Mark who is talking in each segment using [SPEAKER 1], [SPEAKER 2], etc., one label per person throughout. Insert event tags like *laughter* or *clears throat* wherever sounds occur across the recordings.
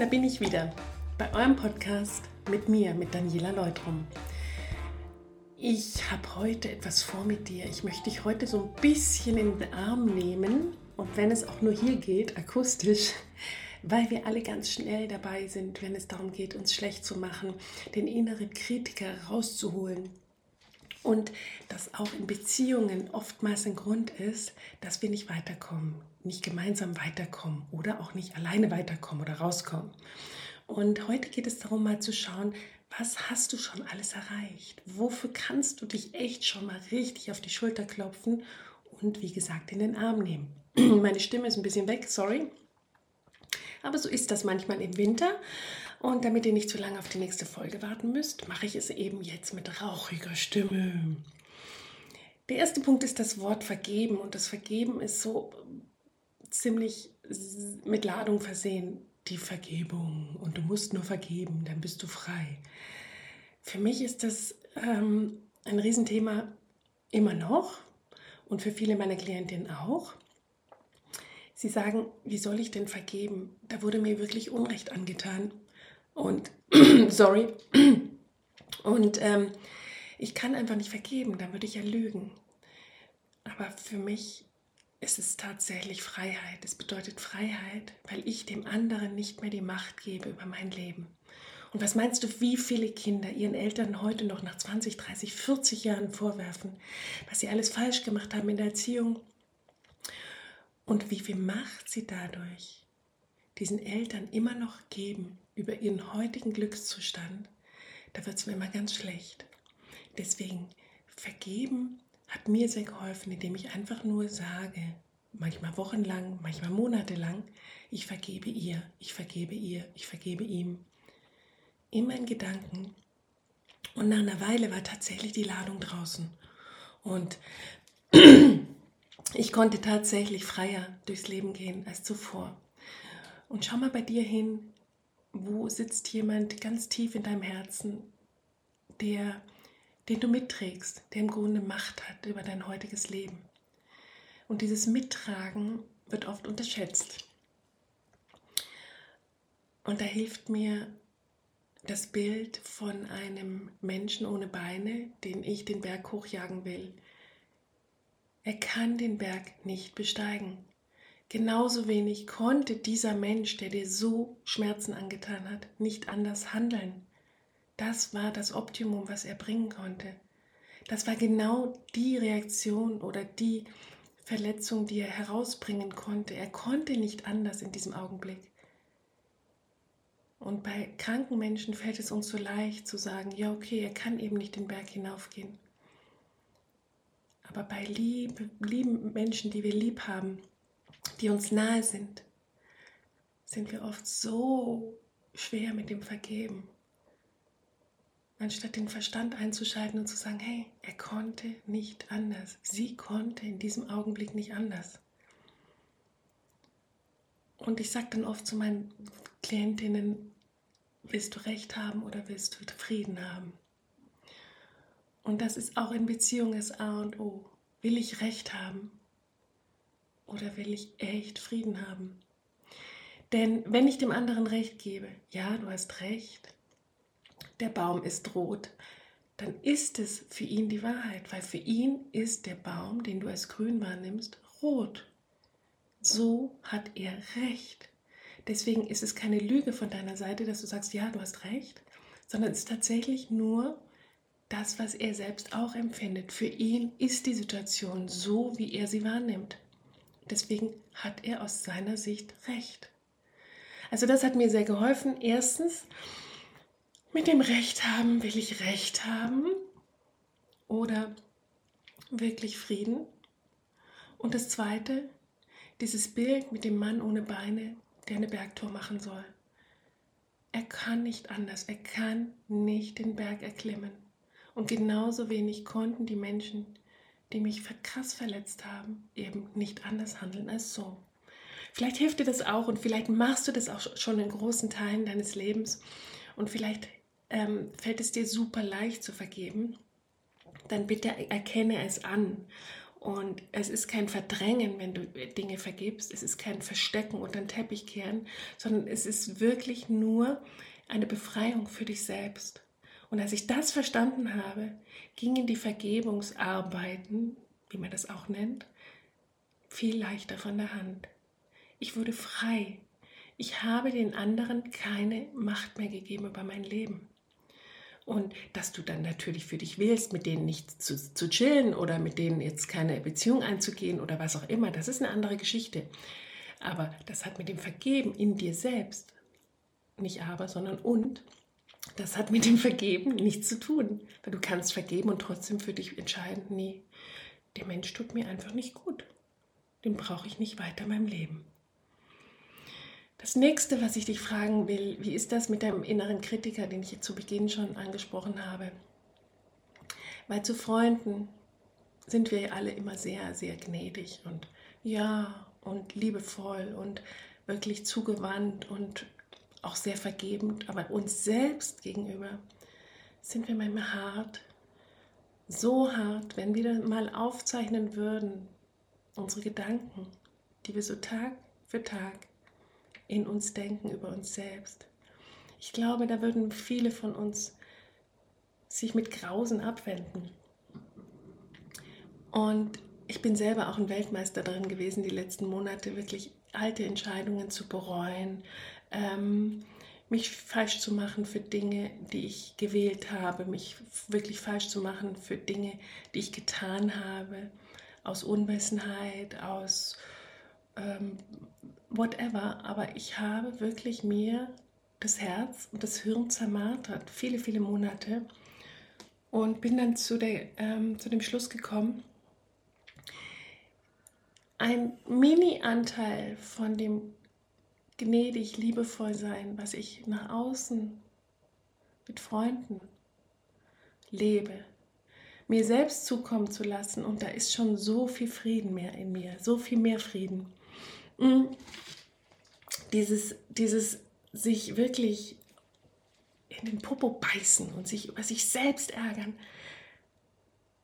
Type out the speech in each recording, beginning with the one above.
[SPEAKER 1] Da bin ich wieder bei eurem Podcast mit mir, mit Daniela Leutrum. Ich habe heute etwas vor mit dir. Ich möchte dich heute so ein bisschen in den Arm nehmen und wenn es auch nur hier geht, akustisch, *laughs* weil wir alle ganz schnell dabei sind, wenn es darum geht, uns schlecht zu machen, den inneren Kritiker rauszuholen. Und dass auch in Beziehungen oftmals ein Grund ist, dass wir nicht weiterkommen, nicht gemeinsam weiterkommen oder auch nicht alleine weiterkommen oder rauskommen. Und heute geht es darum, mal zu schauen, was hast du schon alles erreicht? Wofür kannst du dich echt schon mal richtig auf die Schulter klopfen und wie gesagt in den Arm nehmen? *clears throat* Meine Stimme ist ein bisschen weg, sorry. Aber so ist das manchmal im Winter. Und damit ihr nicht zu lange auf die nächste Folge warten müsst, mache ich es eben jetzt mit rauchiger Stimme. Der erste Punkt ist das Wort vergeben. Und das Vergeben ist so ziemlich mit Ladung versehen. Die Vergebung. Und du musst nur vergeben, dann bist du frei. Für mich ist das ähm, ein Riesenthema immer noch und für viele meiner Klientinnen auch. Sie sagen, wie soll ich denn vergeben? Da wurde mir wirklich Unrecht angetan. Und *clears throat* sorry. *clears throat* Und ähm, ich kann einfach nicht vergeben, dann würde ich ja lügen. Aber für mich ist es tatsächlich Freiheit. Es bedeutet Freiheit, weil ich dem anderen nicht mehr die Macht gebe über mein Leben. Und was meinst du, wie viele Kinder ihren Eltern heute noch nach 20, 30, 40 Jahren vorwerfen, was sie alles falsch gemacht haben in der Erziehung, und wie viel Macht sie dadurch diesen Eltern immer noch geben über ihren heutigen Glückszustand, da wird es mir immer ganz schlecht. Deswegen vergeben hat mir sehr geholfen, indem ich einfach nur sage, manchmal wochenlang, manchmal monatelang, ich vergebe ihr, ich vergebe ihr, ich vergebe ihm. Immer in Gedanken. Und nach einer Weile war tatsächlich die Ladung draußen. Und ich konnte tatsächlich freier durchs Leben gehen als zuvor. Und schau mal bei dir hin, wo sitzt jemand ganz tief in deinem Herzen, der, den du mitträgst, der im Grunde Macht hat über dein heutiges Leben. Und dieses Mittragen wird oft unterschätzt. Und da hilft mir das Bild von einem Menschen ohne Beine, den ich den Berg hochjagen will. Er kann den Berg nicht besteigen. Genauso wenig konnte dieser Mensch, der dir so Schmerzen angetan hat, nicht anders handeln. Das war das Optimum, was er bringen konnte. Das war genau die Reaktion oder die Verletzung, die er herausbringen konnte. Er konnte nicht anders in diesem Augenblick. Und bei kranken Menschen fällt es uns so leicht zu sagen, ja okay, er kann eben nicht den Berg hinaufgehen. Aber bei lieb, lieben Menschen, die wir lieb haben, die uns nahe sind, sind wir oft so schwer mit dem Vergeben. Anstatt den Verstand einzuschalten und zu sagen, hey, er konnte nicht anders. Sie konnte in diesem Augenblick nicht anders. Und ich sage dann oft zu meinen Klientinnen, willst du Recht haben oder willst du Frieden haben? Und das ist auch in Beziehungen das A und O. Will ich Recht haben oder will ich echt Frieden haben? Denn wenn ich dem anderen Recht gebe, ja, du hast recht, der Baum ist rot, dann ist es für ihn die Wahrheit, weil für ihn ist der Baum, den du als grün wahrnimmst, rot. So hat er recht. Deswegen ist es keine Lüge von deiner Seite, dass du sagst, ja, du hast recht, sondern es ist tatsächlich nur das, was er selbst auch empfindet. Für ihn ist die Situation so, wie er sie wahrnimmt. Deswegen hat er aus seiner Sicht recht. Also das hat mir sehr geholfen. Erstens, mit dem Recht haben, will ich Recht haben oder wirklich Frieden? Und das Zweite, dieses Bild mit dem Mann ohne Beine, der eine Bergtour machen soll. Er kann nicht anders, er kann nicht den Berg erklimmen. Und genauso wenig konnten die Menschen, die mich krass verletzt haben, eben nicht anders handeln als so. Vielleicht hilft dir das auch und vielleicht machst du das auch schon in großen Teilen deines Lebens und vielleicht ähm, fällt es dir super leicht zu vergeben. Dann bitte erkenne es an Und es ist kein Verdrängen, wenn du Dinge vergibst. Es ist kein Verstecken unter den Teppich kehren, sondern es ist wirklich nur eine Befreiung für dich selbst. Und als ich das verstanden habe, gingen die Vergebungsarbeiten, wie man das auch nennt, viel leichter von der Hand. Ich wurde frei. Ich habe den anderen keine Macht mehr gegeben über mein Leben. Und dass du dann natürlich für dich willst, mit denen nicht zu, zu chillen oder mit denen jetzt keine Beziehung einzugehen oder was auch immer, das ist eine andere Geschichte. Aber das hat mit dem Vergeben in dir selbst, nicht aber, sondern und, das hat mit dem Vergeben nichts zu tun. Weil du kannst vergeben und trotzdem für dich entscheiden, nee, der Mensch tut mir einfach nicht gut. Den brauche ich nicht weiter in meinem Leben. Das nächste, was ich dich fragen will, wie ist das mit deinem inneren Kritiker, den ich zu Beginn schon angesprochen habe? Weil zu Freunden sind wir alle immer sehr, sehr gnädig und ja und liebevoll und wirklich zugewandt und auch sehr vergebend, aber uns selbst gegenüber sind wir manchmal hart, so hart, wenn wir mal aufzeichnen würden, unsere Gedanken, die wir so Tag für Tag in uns denken über uns selbst. Ich glaube, da würden viele von uns sich mit Grausen abwenden. Und ich bin selber auch ein Weltmeister darin gewesen, die letzten Monate wirklich alte Entscheidungen zu bereuen, ähm, mich falsch zu machen für Dinge, die ich gewählt habe, mich wirklich falsch zu machen für Dinge, die ich getan habe, aus Unwissenheit, aus ähm, whatever, aber ich habe wirklich mir das Herz und das Hirn zermartert, viele, viele Monate. Und bin dann zu, der, ähm, zu dem Schluss gekommen, ein Mini-Anteil von dem gnädig, liebevoll sein, was ich nach außen mit Freunden lebe, mir selbst zukommen zu lassen und da ist schon so viel Frieden mehr in mir, so viel mehr Frieden. Mm. Dieses, dieses sich wirklich in den Popo beißen und sich über sich selbst ärgern,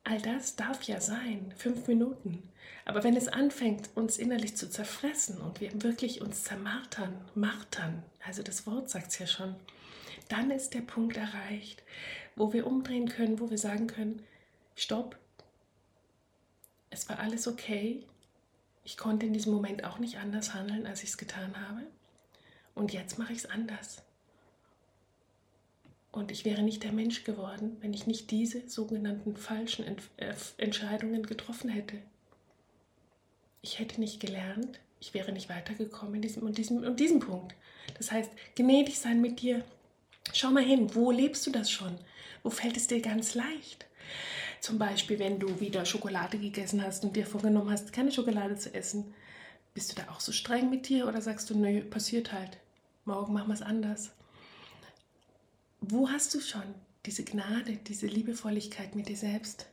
[SPEAKER 1] all das darf ja sein, fünf Minuten. Aber wenn es anfängt, uns innerlich zu zerfressen und wir wirklich uns zermartern, martern, also das Wort sagt es ja schon, dann ist der Punkt erreicht, wo wir umdrehen können, wo wir sagen können, stopp, es war alles okay, ich konnte in diesem Moment auch nicht anders handeln, als ich es getan habe. Und jetzt mache ich es anders. Und ich wäre nicht der Mensch geworden, wenn ich nicht diese sogenannten falschen Ent äh, Entscheidungen getroffen hätte. Ich hätte nicht gelernt, ich wäre nicht weitergekommen in diesem und diesem und diesem Punkt. Das heißt, gnädig sein mit dir. Schau mal hin, wo lebst du das schon? Wo fällt es dir ganz leicht? Zum Beispiel, wenn du wieder Schokolade gegessen hast und dir vorgenommen hast, keine Schokolade zu essen. Bist du da auch so streng mit dir oder sagst du, nö, passiert halt. Morgen machen wir es anders. Wo hast du schon diese Gnade, diese Liebevolligkeit mit dir selbst?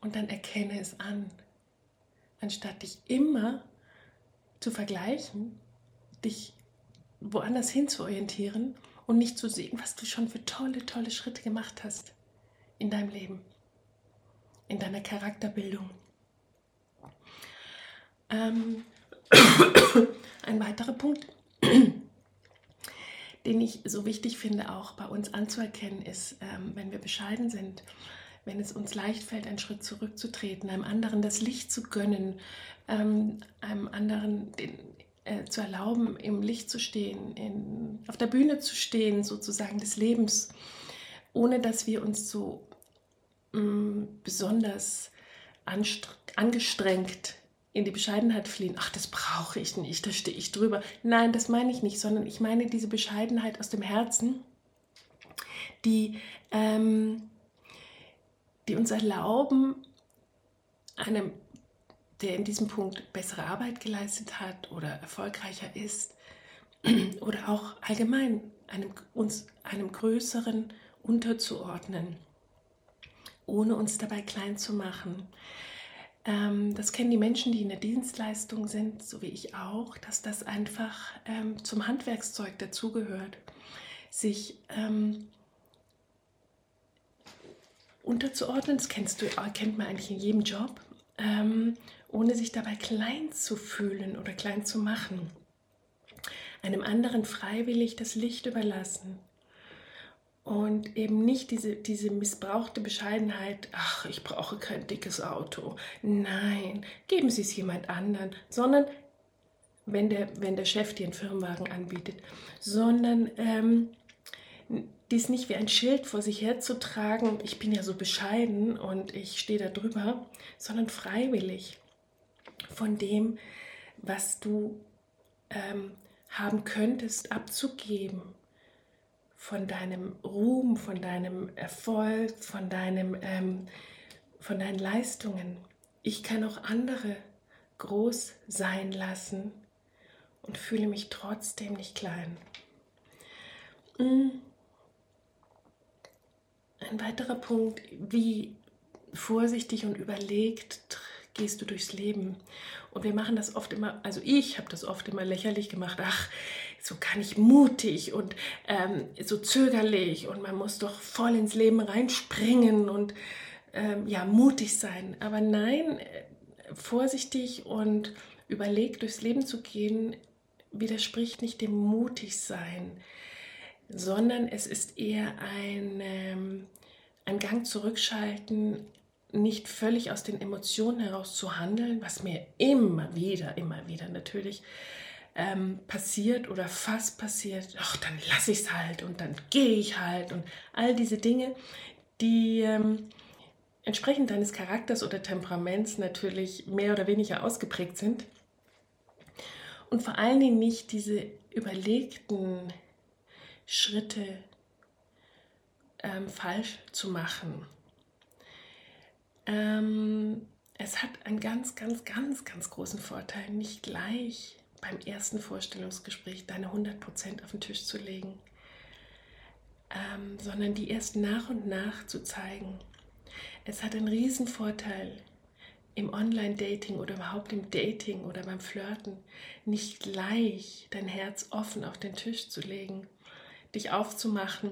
[SPEAKER 1] Und dann erkenne es an, anstatt dich immer zu vergleichen, dich woanders hin zu orientieren und nicht zu sehen, was du schon für tolle, tolle Schritte gemacht hast in deinem Leben in deiner Charakterbildung. Ähm, *coughs* ein weiterer Punkt, den ich so wichtig finde, auch bei uns anzuerkennen, ist, ähm, wenn wir bescheiden sind, wenn es uns leicht fällt, einen Schritt zurückzutreten, einem anderen das Licht zu gönnen, ähm, einem anderen den, äh, zu erlauben, im Licht zu stehen, in, auf der Bühne zu stehen, sozusagen des Lebens, ohne dass wir uns so besonders angestrengt in die Bescheidenheit fliehen. Ach, das brauche ich nicht, da stehe ich drüber. Nein, das meine ich nicht, sondern ich meine diese Bescheidenheit aus dem Herzen, die, ähm, die uns erlauben, einem, der in diesem Punkt bessere Arbeit geleistet hat oder erfolgreicher ist, *clears throat* oder auch allgemein einem, uns einem größeren unterzuordnen ohne uns dabei klein zu machen. Ähm, das kennen die Menschen, die in der Dienstleistung sind, so wie ich auch, dass das einfach ähm, zum Handwerkszeug dazugehört, sich ähm, unterzuordnen. Das kennst du, kennt man eigentlich in jedem Job. ähm, ohne sich dabei klein zu fühlen oder klein zu machen. Einem anderen freiwillig das Licht überlassen. Und eben nicht diese, diese missbrauchte Bescheidenheit, ach, ich brauche kein dickes Auto. Nein, geben Sie es jemand anderen, sondern wenn der, wenn der Chef dir einen Firmenwagen anbietet, sondern ähm, dies nicht wie ein Schild vor sich herzutragen, ich bin ja so bescheiden und ich stehe da drüber, sondern freiwillig von dem, was du ähm, haben könntest, abzugeben. Von deinem Ruhm, von deinem Erfolg, von, deinem, ähm, von deinen Leistungen. Ich kann auch andere groß sein lassen und fühle mich trotzdem nicht klein. Mm. Ein weiterer Punkt, wie vorsichtig und überlegt gehst du durchs Leben. Und wir machen das oft immer, also ich habe das oft immer lächerlich gemacht, ach, so kann ich mutig und ähm, so zögerlich und man muss doch voll ins Leben reinspringen und ähm, ja, mutig sein. Aber nein, äh, vorsichtig und überlegt durchs Leben zu gehen, widerspricht nicht dem mutig sein, sondern es ist eher ein, ähm, ein Gang zurückschalten, nicht völlig aus den Emotionen heraus zu handeln, was mir immer wieder, immer wieder natürlich ähm, passiert oder fast passiert, ach, dann lasse ich es halt und dann gehe ich halt und all diese Dinge, die ähm, entsprechend deines Charakters oder Temperaments natürlich mehr oder weniger ausgeprägt sind und vor allen Dingen nicht diese überlegten Schritte ähm, falsch zu machen. Ähm, es hat einen ganz, ganz, ganz, ganz großen Vorteil, nicht gleich beim ersten Vorstellungsgespräch deine 100% auf den Tisch zu legen, ähm, sondern die erst nach und nach zu zeigen. Es hat einen riesen Vorteil im Online-Dating oder überhaupt im Dating oder beim Flirten, nicht gleich dein Herz offen auf den Tisch zu legen, dich aufzumachen,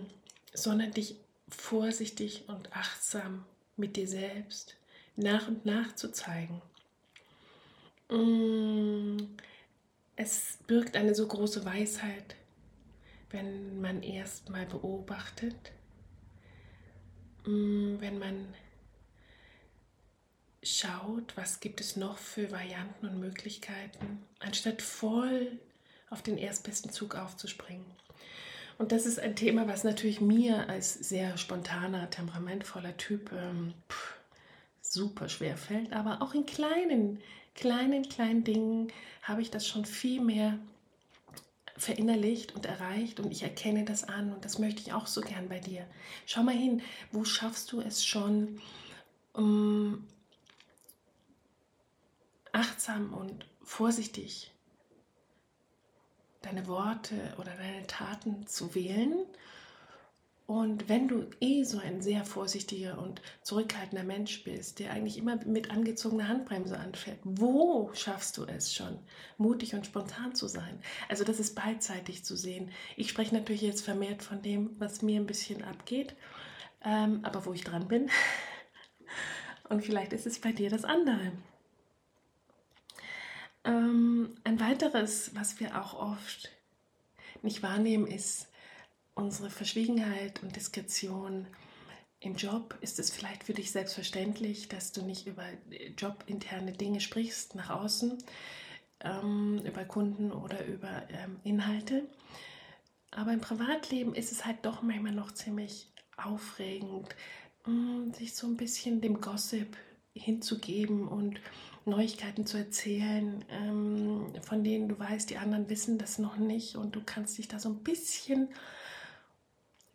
[SPEAKER 1] sondern dich vorsichtig und achtsam mit dir selbst nach und nach zu zeigen. Mm, es birgt eine so große Weisheit, wenn man erst mal beobachtet, mm, wenn man schaut, was gibt es noch für Varianten und Möglichkeiten, anstatt voll auf den erstbesten Zug aufzuspringen. Und das ist ein Thema, was natürlich mir als sehr spontaner, temperamentvoller Typ ähm, pff, super schwer fällt. Aber auch in kleinen, kleinen, kleinen Dingen habe ich das schon viel mehr verinnerlicht und erreicht und ich erkenne das an und das möchte ich auch so gern bei dir. Schau mal hin, wo schaffst du es schon, um achtsam und vorsichtig deine Worte oder deine Taten zu wählen. Und wenn du eh so ein sehr vorsichtiger und zurückhaltender Mensch bist, der eigentlich immer mit angezogener Handbremse anfährt, wo schaffst du es schon, mutig und spontan zu sein? Also das ist beidseitig zu sehen. Ich spreche natürlich jetzt vermehrt von dem, was mir ein bisschen abgeht, ähm, aber wo ich dran bin. *laughs* Und vielleicht ist es bei dir das andere. Ähm, ein weiteres, was wir auch oft nicht wahrnehmen, ist unsere Verschwiegenheit und Diskretion. Im Job ist es vielleicht für dich selbstverständlich, dass du nicht über jobinterne Dinge sprichst nach außen, ähm, über Kunden oder über ähm, Inhalte. Aber im Privatleben ist es halt doch manchmal noch ziemlich aufregend, mh, mm, sich so ein bisschen dem Gossip hinzugeben und Neuigkeiten zu erzählen, ähm, von denen du weißt, die anderen wissen das noch nicht und du kannst dich da so ein bisschen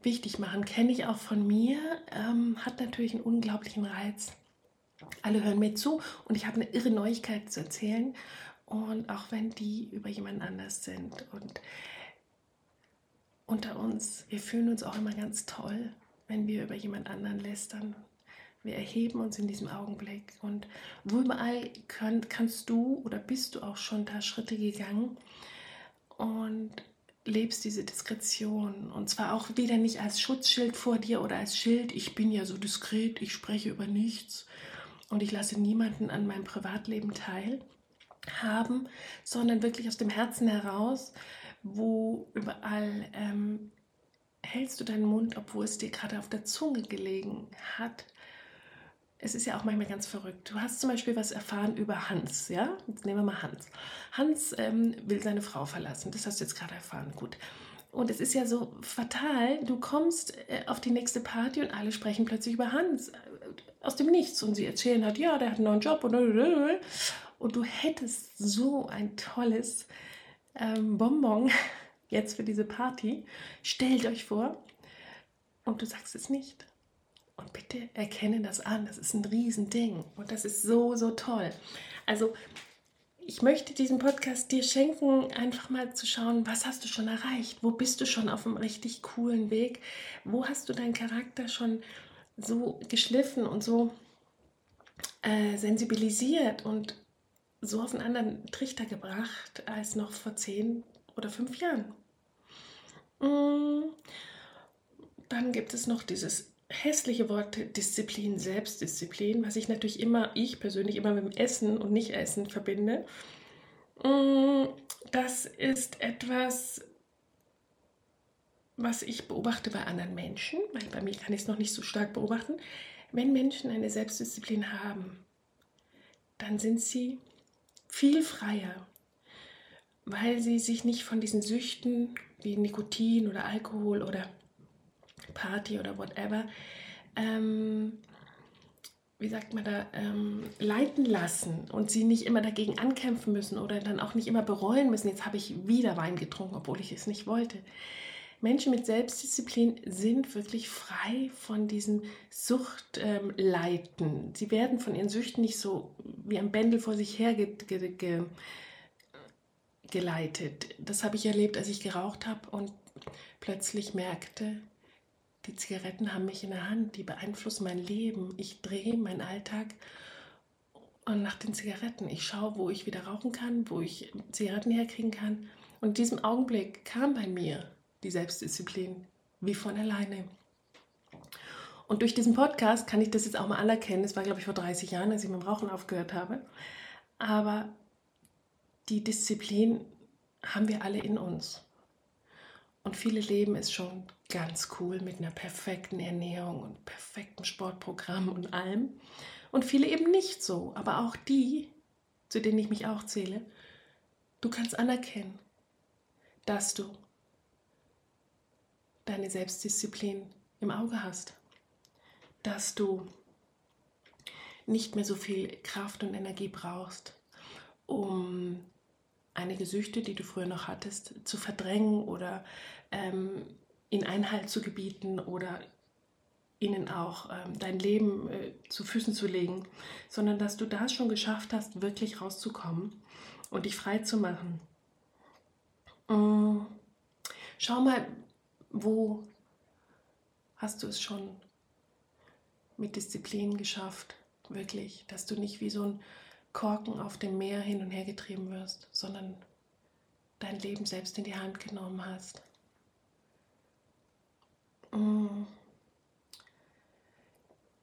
[SPEAKER 1] wichtig machen. Kenne ich auch von mir, ähm, hat natürlich einen unglaublichen Reiz. Alle hören mir zu und ich habe eine irre Neuigkeit zu erzählen und auch wenn die über jemand anders sind und unter uns, wir fühlen uns auch immer ganz toll, wenn wir über jemand anderen lästern wir erheben uns in diesem Augenblick. Und wo überall kann, kannst du oder bist du auch schon da Schritte gegangen und lebst diese Diskretion. Und zwar auch wieder nicht als Schutzschild vor dir oder als Schild, ich bin ja so diskret, ich spreche über nichts. und ich lasse niemanden an meinem Privatleben teilhaben, sondern wirklich aus dem Herzen heraus, wo überall ähm, hältst du deinen Mund, obwohl es dir gerade auf der Zunge gelegen hat. Es ist ja auch manchmal ganz verrückt. Du hast zum Beispiel was erfahren über Hans, ja? Jetzt nehmen wir mal Hans. Hans ähm, will seine Frau verlassen. Das hast du jetzt gerade erfahren. Gut. Und es ist ja so fatal, du kommst äh, auf die nächste Party und alle sprechen plötzlich über Hans äh, aus dem Nichts und sie erzählen halt, ja, der hat einen neuen Job und, und du hättest so ein tolles ähm, Bonbon *laughs* jetzt für diese Party. Stellt euch vor und du sagst es nicht. Und bitte erkenne das an, das ist ein Riesending und das ist so, so toll. Also ich möchte diesen Podcast dir schenken, einfach mal zu schauen, was hast du schon erreicht? Wo bist du schon auf einem richtig coolen Weg? Wo hast du deinen Charakter schon so geschliffen und so äh, sensibilisiert und so auf einen anderen Trichter gebracht als noch vor zehn oder fünf Jahren? Mm. Dann gibt es noch dieses hässliche Wort Disziplin, Selbstdisziplin, was ich natürlich immer, ich persönlich immer mit dem Essen und Nicht-Essen verbinde. Mm, das ist etwas, was ich beobachte bei anderen Menschen, weil bei mir kann ich es noch nicht so stark beobachten. Wenn Menschen eine Selbstdisziplin haben, dann sind sie viel freier, weil sie sich nicht von diesen Süchten wie Nikotin oder Alkohol oder Party oder whatever, ähm, wie sagt man da, ähm, leiten lassen und sie nicht immer dagegen ankämpfen müssen oder dann auch nicht immer bereuen müssen, jetzt habe ich wieder Wein getrunken, obwohl ich es nicht wollte. Menschen mit Selbstdisziplin sind wirklich frei von diesen Suchtleiten. Ähm, sie werden von ihren Süchten nicht so wie ein Bändel vor sich her ge ge ge geleitet. Das habe ich erlebt, als ich geraucht habe und plötzlich merkte, die Zigaretten haben mich in der Hand, die beeinflussen mein Leben. Ich drehe meinen Alltag und nach den Zigaretten. Ich schaue, wo ich wieder rauchen kann, wo ich Zigaretten herkriegen kann. Und in diesem Augenblick kam bei mir die Selbstdisziplin wie von alleine. Und durch diesen Podcast kann ich das jetzt auch mal anerkennen. Das war, glaube ich, vor 30 Jahren, als ich mit dem Rauchen aufgehört habe. Aber die Disziplin haben wir alle in uns. Und viele leben es schon ganz cool mit einer perfekten Ernährung und perfektem Sportprogramm und allem. Und viele eben nicht so. Aber auch die, zu denen ich mich auch zähle, du kannst anerkennen, dass du deine Selbstdisziplin im Auge hast. Dass du nicht mehr so viel Kraft und Energie brauchst, um einige Süchte, die du früher noch hattest, zu verdrängen oder ähm, in Einhalt zu gebieten oder ihnen auch ähm, dein Leben äh, zu Füßen zu legen, sondern dass du das schon geschafft hast, wirklich rauszukommen und dich frei zu machen. Mm. Schau mal, wo hast du es schon mit Disziplin geschafft, wirklich, dass du nicht wie so ein Korken auf dem Meer hin und her getrieben wirst, sondern dein Leben selbst in die Hand genommen hast. Mm.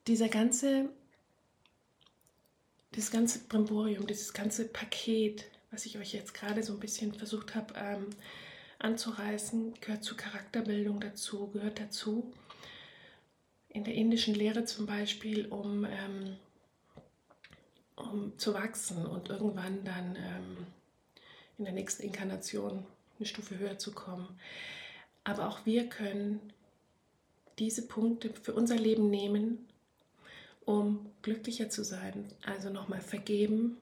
[SPEAKER 1] Dieser ganze, dieses ganze Brimborium, dieses ganze Paket, was ich euch jetzt gerade so ein bisschen versucht habe ähm, anzureißen, gehört zur Charakterbildung dazu, gehört dazu. In der indischen Lehre zum Beispiel, um ähm, um zu wachsen und irgendwann dann ähm, in der nächsten Inkarnation eine Stufe höher zu kommen. Aber auch wir können diese Punkte für unser Leben nehmen, um glücklicher zu sein. Also nochmal vergeben,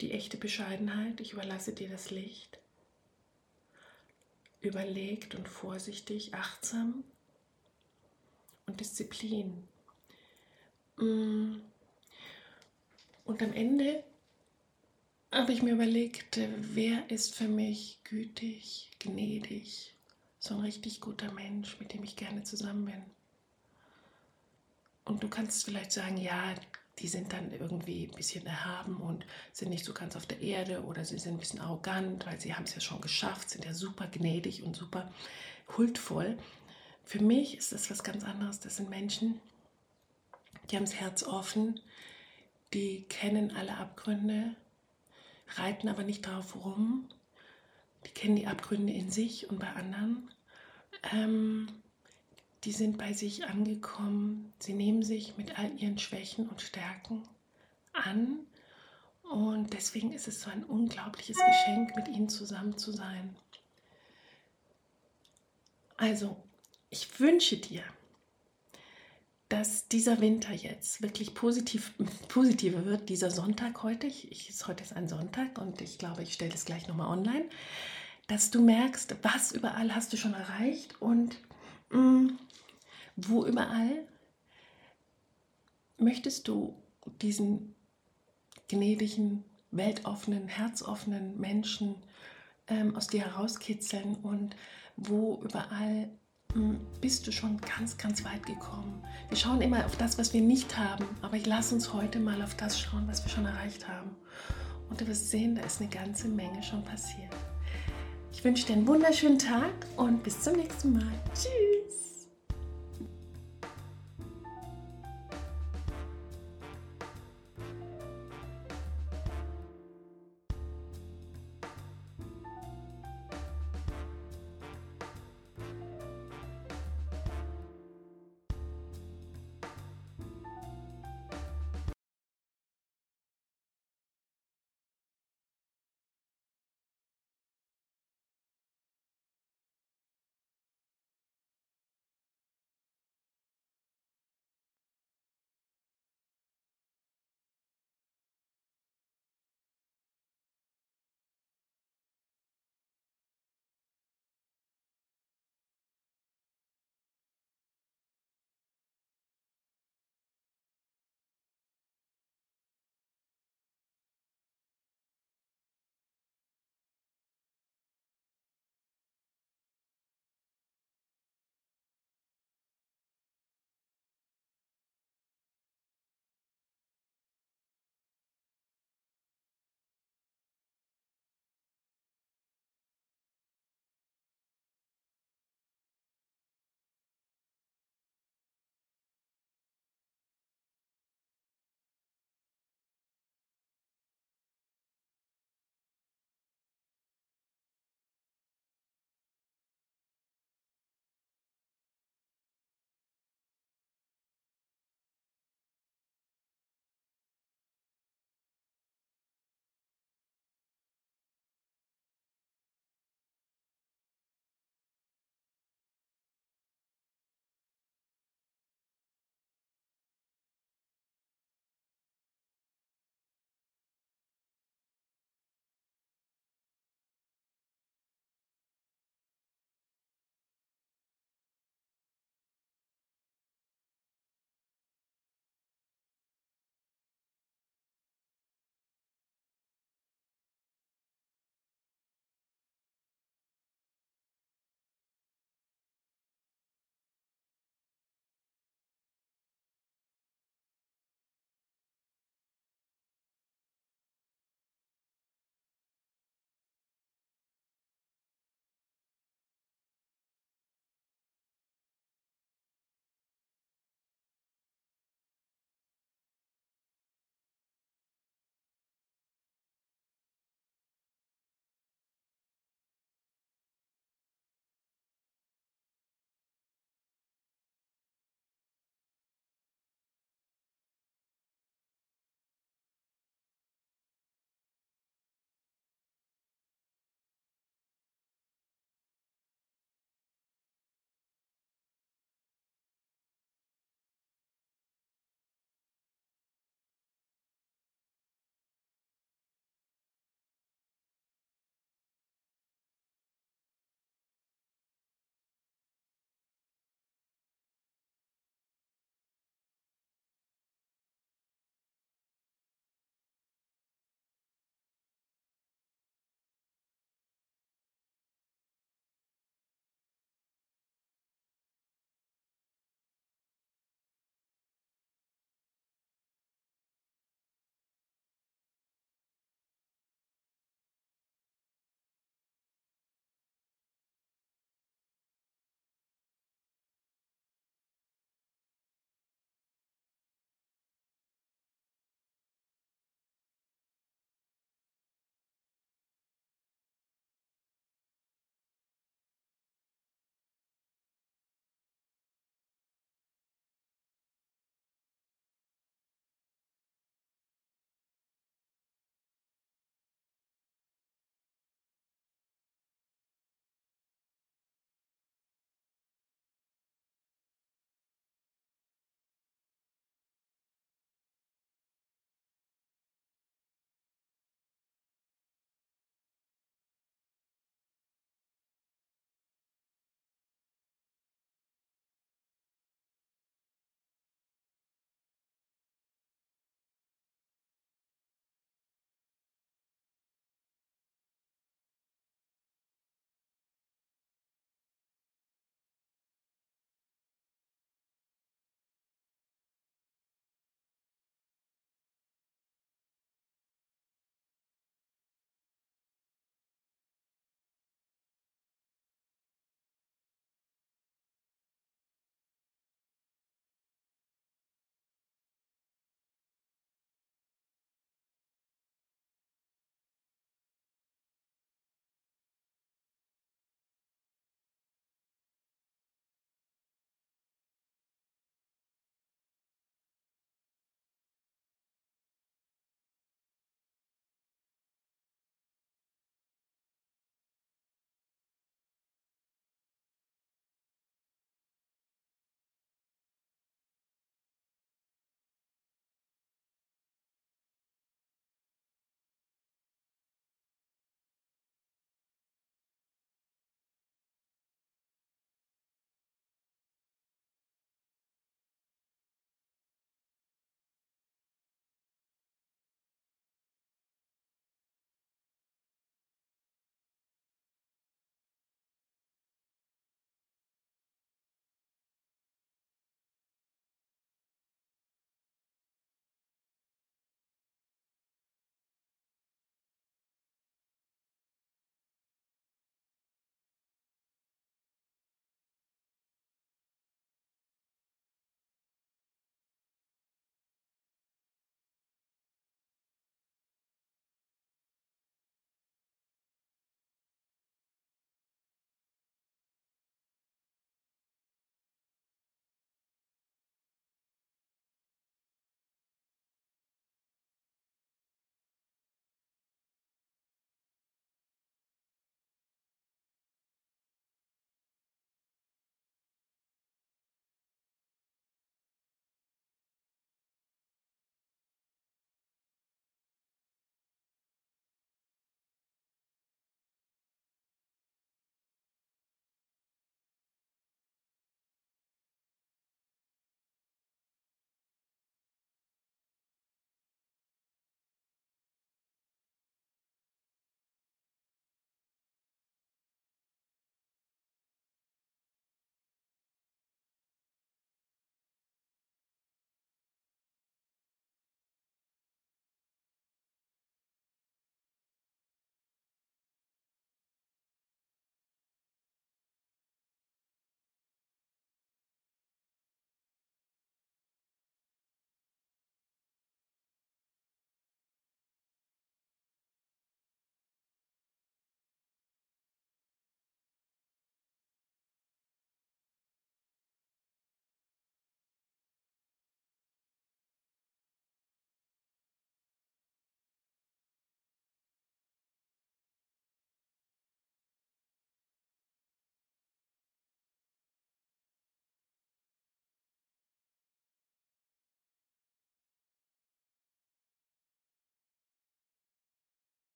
[SPEAKER 1] die echte Bescheidenheit, ich überlasse dir das Licht. Überlegt und vorsichtig, achtsam und Disziplin. Mm. Und am Ende habe ich mir überlegt, wer ist für mich gütig, gnädig, so ein richtig guter Mensch, mit dem ich gerne zusammen bin. Und du kannst vielleicht sagen, ja, die sind dann irgendwie ein bisschen erhaben und sind nicht so ganz auf der Erde oder sie sind ein bisschen arrogant, weil sie haben es ja schon geschafft, sind ja super gnädig und super huldvoll. Für mich ist das was ganz anderes. Das sind Menschen, die haben das Herz offen, die kennen alle Abgründe, reiten aber nicht darauf rum, die kennen die Abgründe in sich und bei anderen. Ähm, die sind bei sich angekommen, sie nehmen sich mit all ihren Schwächen und Stärken an und deswegen ist es so ein unglaubliches Geschenk, mit ihnen zusammen zu sein. Also, ich wünsche dir, dass dieser Winter jetzt wirklich positiv, *laughs* positiver wird, dieser Sonntag heute. Ich, ich, heute ist ein Sonntag und ich glaube, ich stelle es gleich nochmal online, dass du merkst, was überall hast du schon erreicht und mh, mm, wo überall möchtest du diesen gnädigen, weltoffenen, herzoffenen Menschen ähm, aus dir herauskitzeln und wo überall bist du schon ganz, ganz weit gekommen. Wir schauen immer auf das, was wir nicht haben, aber ich lass uns heute mal auf das schauen, was wir schon erreicht haben. Und du wirst sehen, da ist eine ganze Menge schon passiert. Ich wünsche dir einen wunderschönen Tag und bis zum nächsten Mal. Tschüss.